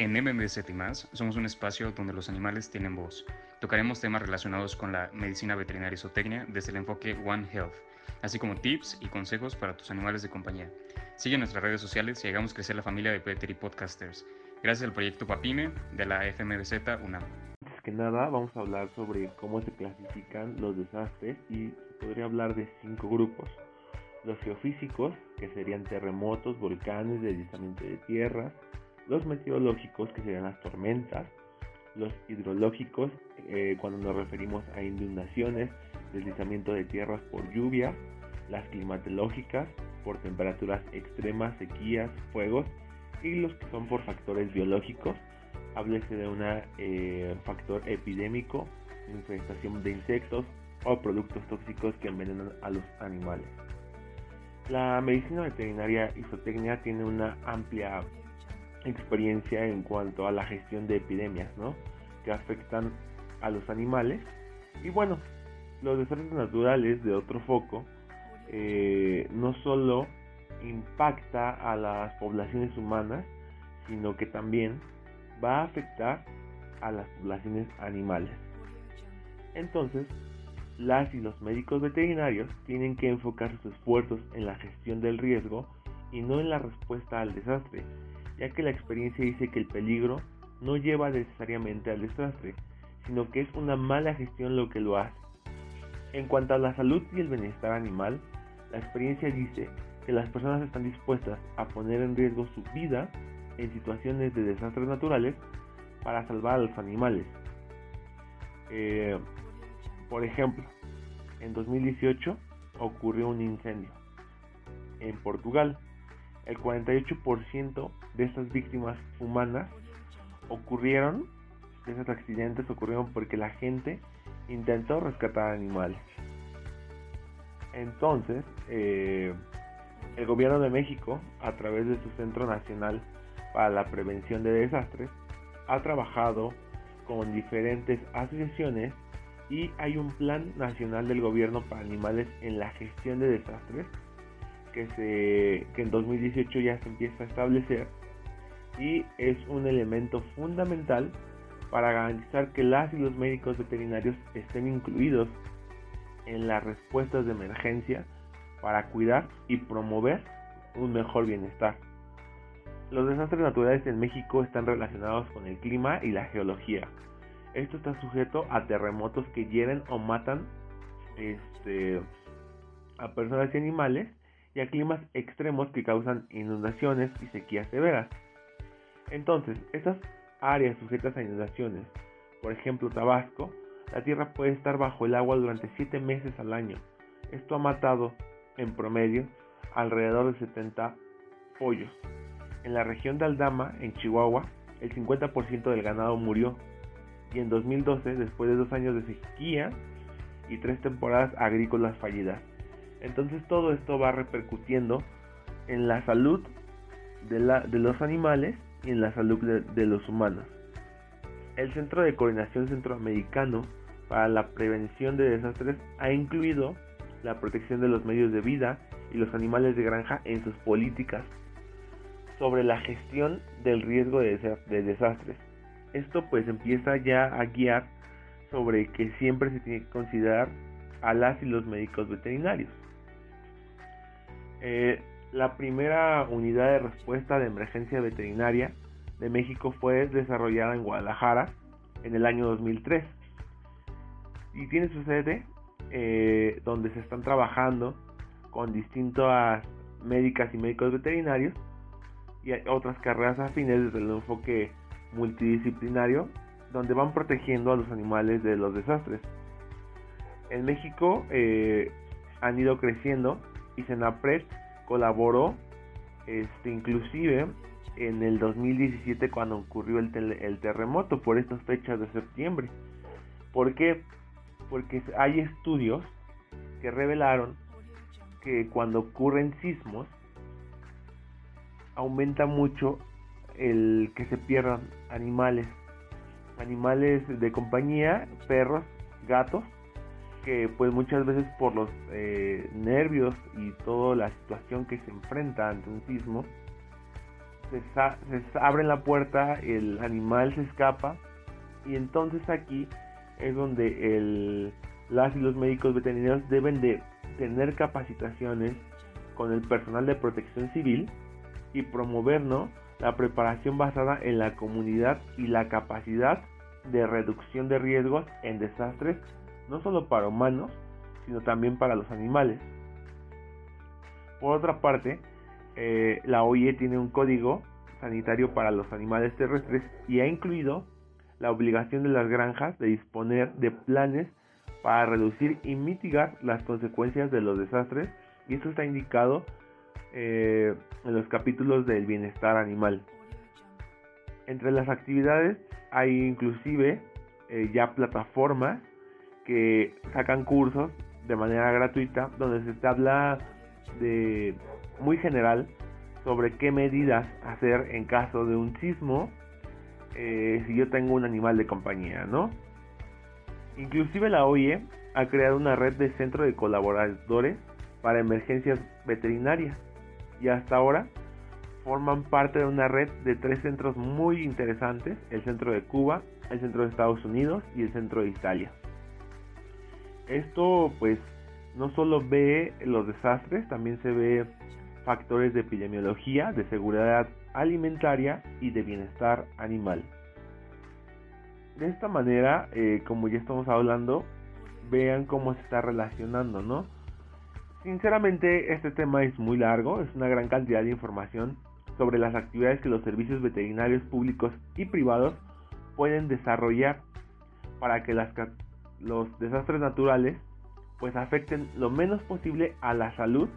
En MMZ y más, somos un espacio donde los animales tienen voz. Tocaremos temas relacionados con la medicina veterinaria y zootecnia desde el enfoque One Health, así como tips y consejos para tus animales de compañía. Sigue nuestras redes sociales y hagamos crecer la familia de Petri Podcasters. Gracias al proyecto Papime de la FMBZ UNAM. Antes que nada, vamos a hablar sobre cómo se clasifican los desastres y podría hablar de cinco grupos. Los geofísicos, que serían terremotos, volcanes, deslizamiento de tierra, los meteorológicos, que serían las tormentas, los hidrológicos, eh, cuando nos referimos a inundaciones, deslizamiento de tierras por lluvia, las climatológicas, por temperaturas extremas, sequías, fuegos, y los que son por factores biológicos, háblese de un eh, factor epidémico, infestación de insectos o productos tóxicos que envenenan a los animales. La medicina veterinaria y zootecnia tiene una amplia experiencia en cuanto a la gestión de epidemias, ¿no? Que afectan a los animales. Y bueno, los desastres naturales de otro foco eh, no solo impacta a las poblaciones humanas, sino que también va a afectar a las poblaciones animales. Entonces, las y los médicos veterinarios tienen que enfocar sus esfuerzos en la gestión del riesgo y no en la respuesta al desastre, ya que la experiencia dice que el peligro no lleva necesariamente al desastre, sino que es una mala gestión lo que lo hace. En cuanto a la salud y el bienestar animal, la experiencia dice que las personas están dispuestas a poner en riesgo su vida en situaciones de desastres naturales para salvar a los animales. Eh, por ejemplo, en 2018 ocurrió un incendio en Portugal el 48% de estas víctimas humanas ocurrieron, de esos accidentes ocurrieron porque la gente intentó rescatar animales. Entonces, eh, el gobierno de México, a través de su Centro Nacional para la Prevención de Desastres, ha trabajado con diferentes asociaciones y hay un plan nacional del gobierno para animales en la gestión de desastres que, se, que en 2018 ya se empieza a establecer y es un elemento fundamental para garantizar que las y los médicos veterinarios estén incluidos en las respuestas de emergencia para cuidar y promover un mejor bienestar. Los desastres naturales en México están relacionados con el clima y la geología. Esto está sujeto a terremotos que hieren o matan este, a personas y animales y a climas extremos que causan inundaciones y sequías severas. Entonces, estas áreas sujetas a inundaciones, por ejemplo Tabasco, la tierra puede estar bajo el agua durante 7 meses al año. Esto ha matado, en promedio, alrededor de 70 pollos. En la región de Aldama, en Chihuahua, el 50% del ganado murió. Y en 2012, después de dos años de sequía y tres temporadas agrícolas fallidas, entonces todo esto va repercutiendo en la salud de, los animales y en la salud de, los humanos. El Centro de Coordinación Centroamericano para la Prevención de Desastres ha incluido la protección de los medios de vida y los animales de granja en sus políticas sobre la gestión del riesgo de, desastres. Esto pues empieza ya a guiar sobre que siempre se tiene que considerar a las y los médicos veterinarios. Eh, la primera unidad de respuesta de emergencia veterinaria de México fue desarrollada en Guadalajara en el año 2003 y tiene su sede eh, donde se están trabajando con distintas médicas y médicos veterinarios y otras carreras afines desde el enfoque multidisciplinario donde van protegiendo a los animales de los desastres. En México eh, han ido creciendo y Senapred colaboró este, inclusive en el 2017 cuando ocurrió el, el terremoto por estas fechas de septiembre. ¿Por qué? Porque hay estudios que revelaron que cuando ocurren sismos aumenta mucho el que se pierdan animales, animales de compañía, perros, gatos, que pues muchas veces por los eh, nervios y toda la situación que se enfrenta ante un sismo, se, se abre la puerta, el animal se escapa y entonces aquí es donde el, las y los médicos veterinarios deben de tener capacitaciones con el personal de protección civil y promover la preparación basada en la comunidad y la capacidad de reducción de riesgos en desastres, no solo para humanos, sino también para los animales. Por otra parte, eh, la OIE tiene un código sanitario para los animales terrestres y ha incluido la obligación de las granjas de disponer de planes para reducir y mitigar las consecuencias de los desastres y esto está indicado eh, en los capítulos del bienestar animal. Entre las actividades hay inclusive eh, ya plataformas que sacan cursos de manera gratuita donde se habla de muy general sobre qué medidas hacer en caso de un sismo eh, si yo tengo un animal de compañía, ¿no? Inclusive la OIE ha creado una red de centro de colaboradores para emergencias veterinarias y hasta ahora forman parte de una red de tres centros muy interesantes, el centro de Cuba, el centro de Estados Unidos y el centro de Italia. Esto pues no solo ve los desastres, también se ve factores de epidemiología, de seguridad alimentaria y de bienestar animal. De esta manera, eh, como ya estamos hablando, vean cómo se está relacionando, ¿no? Sinceramente, este tema es muy largo, es una gran cantidad de información sobre las actividades que los servicios veterinarios públicos y privados pueden desarrollar para que los desastres naturales pues afecten lo menos posible a la salud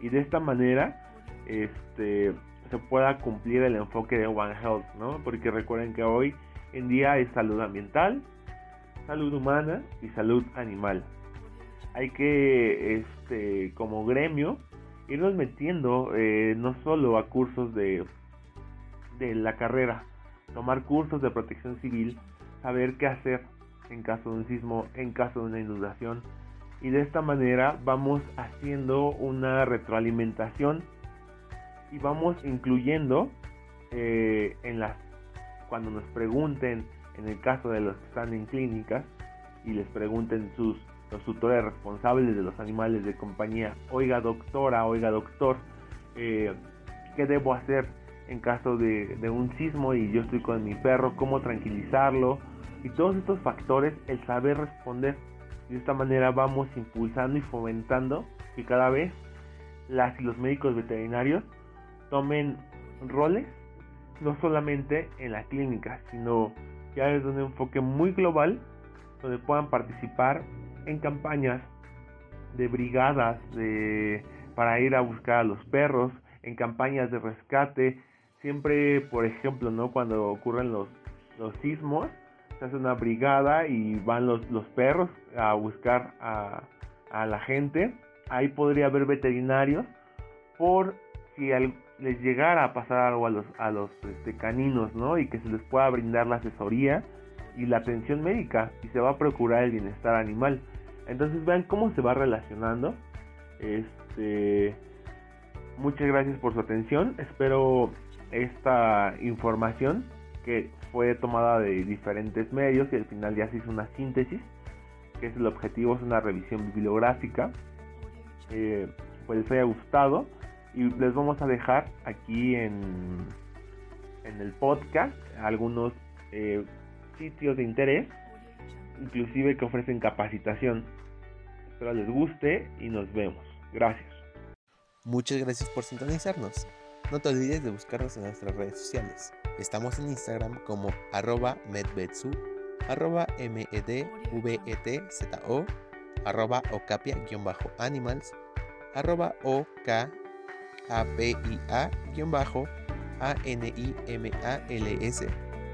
y de esta manera este se pueda cumplir el enfoque de One Health, ¿no? Porque recuerden que hoy en día es salud ambiental, salud humana y salud animal. Hay que, este, como gremio, irnos metiendo eh, no solo a cursos de, de la carrera, tomar cursos de protección civil, saber qué hacer en caso de un sismo, en caso de una inundación. Y de esta manera vamos haciendo una retroalimentación y vamos incluyendo eh, en las cuando nos pregunten en el caso de los que están en clínicas y les pregunten sus los tutores responsables de los animales de compañía oiga doctora oiga doctor eh, qué debo hacer en caso de, de un sismo y yo estoy con mi perro cómo tranquilizarlo y todos estos factores el saber responder. De esta manera vamos impulsando y fomentando que cada vez las y los médicos veterinarios tomen roles no solamente en la clínica, sino ya desde un enfoque muy global donde puedan participar en campañas de brigadas de, para ir a buscar a los perros, en campañas de rescate, siempre por ejemplo, ¿no? cuando ocurren los, los sismos, se hace una brigada y van los, los perros a buscar a, a la gente. Ahí podría haber veterinarios por si les llegara a pasar algo a los, a los este, caninos, ¿no? Y que se les pueda brindar la asesoría y la atención médica y se va a procurar el bienestar animal. Entonces vean cómo se va relacionando. Este, muchas gracias por su atención. Espero esta información que fue tomada de diferentes medios y al final ya se hizo una síntesis, que es el objetivo, es una revisión bibliográfica. Eh, pues les haya gustado y les vamos a dejar aquí en, en el podcast algunos eh, sitios de interés, inclusive que ofrecen capacitación. Espero les guste y nos vemos. Gracias. Muchas gracias por sintonizarnos. No te olvides de buscarnos en nuestras redes sociales. Estamos en Instagram como arroba medvetsu, arroba medvetzo, arroba ocapia-animals, arroba ok APIA-ANIMALS.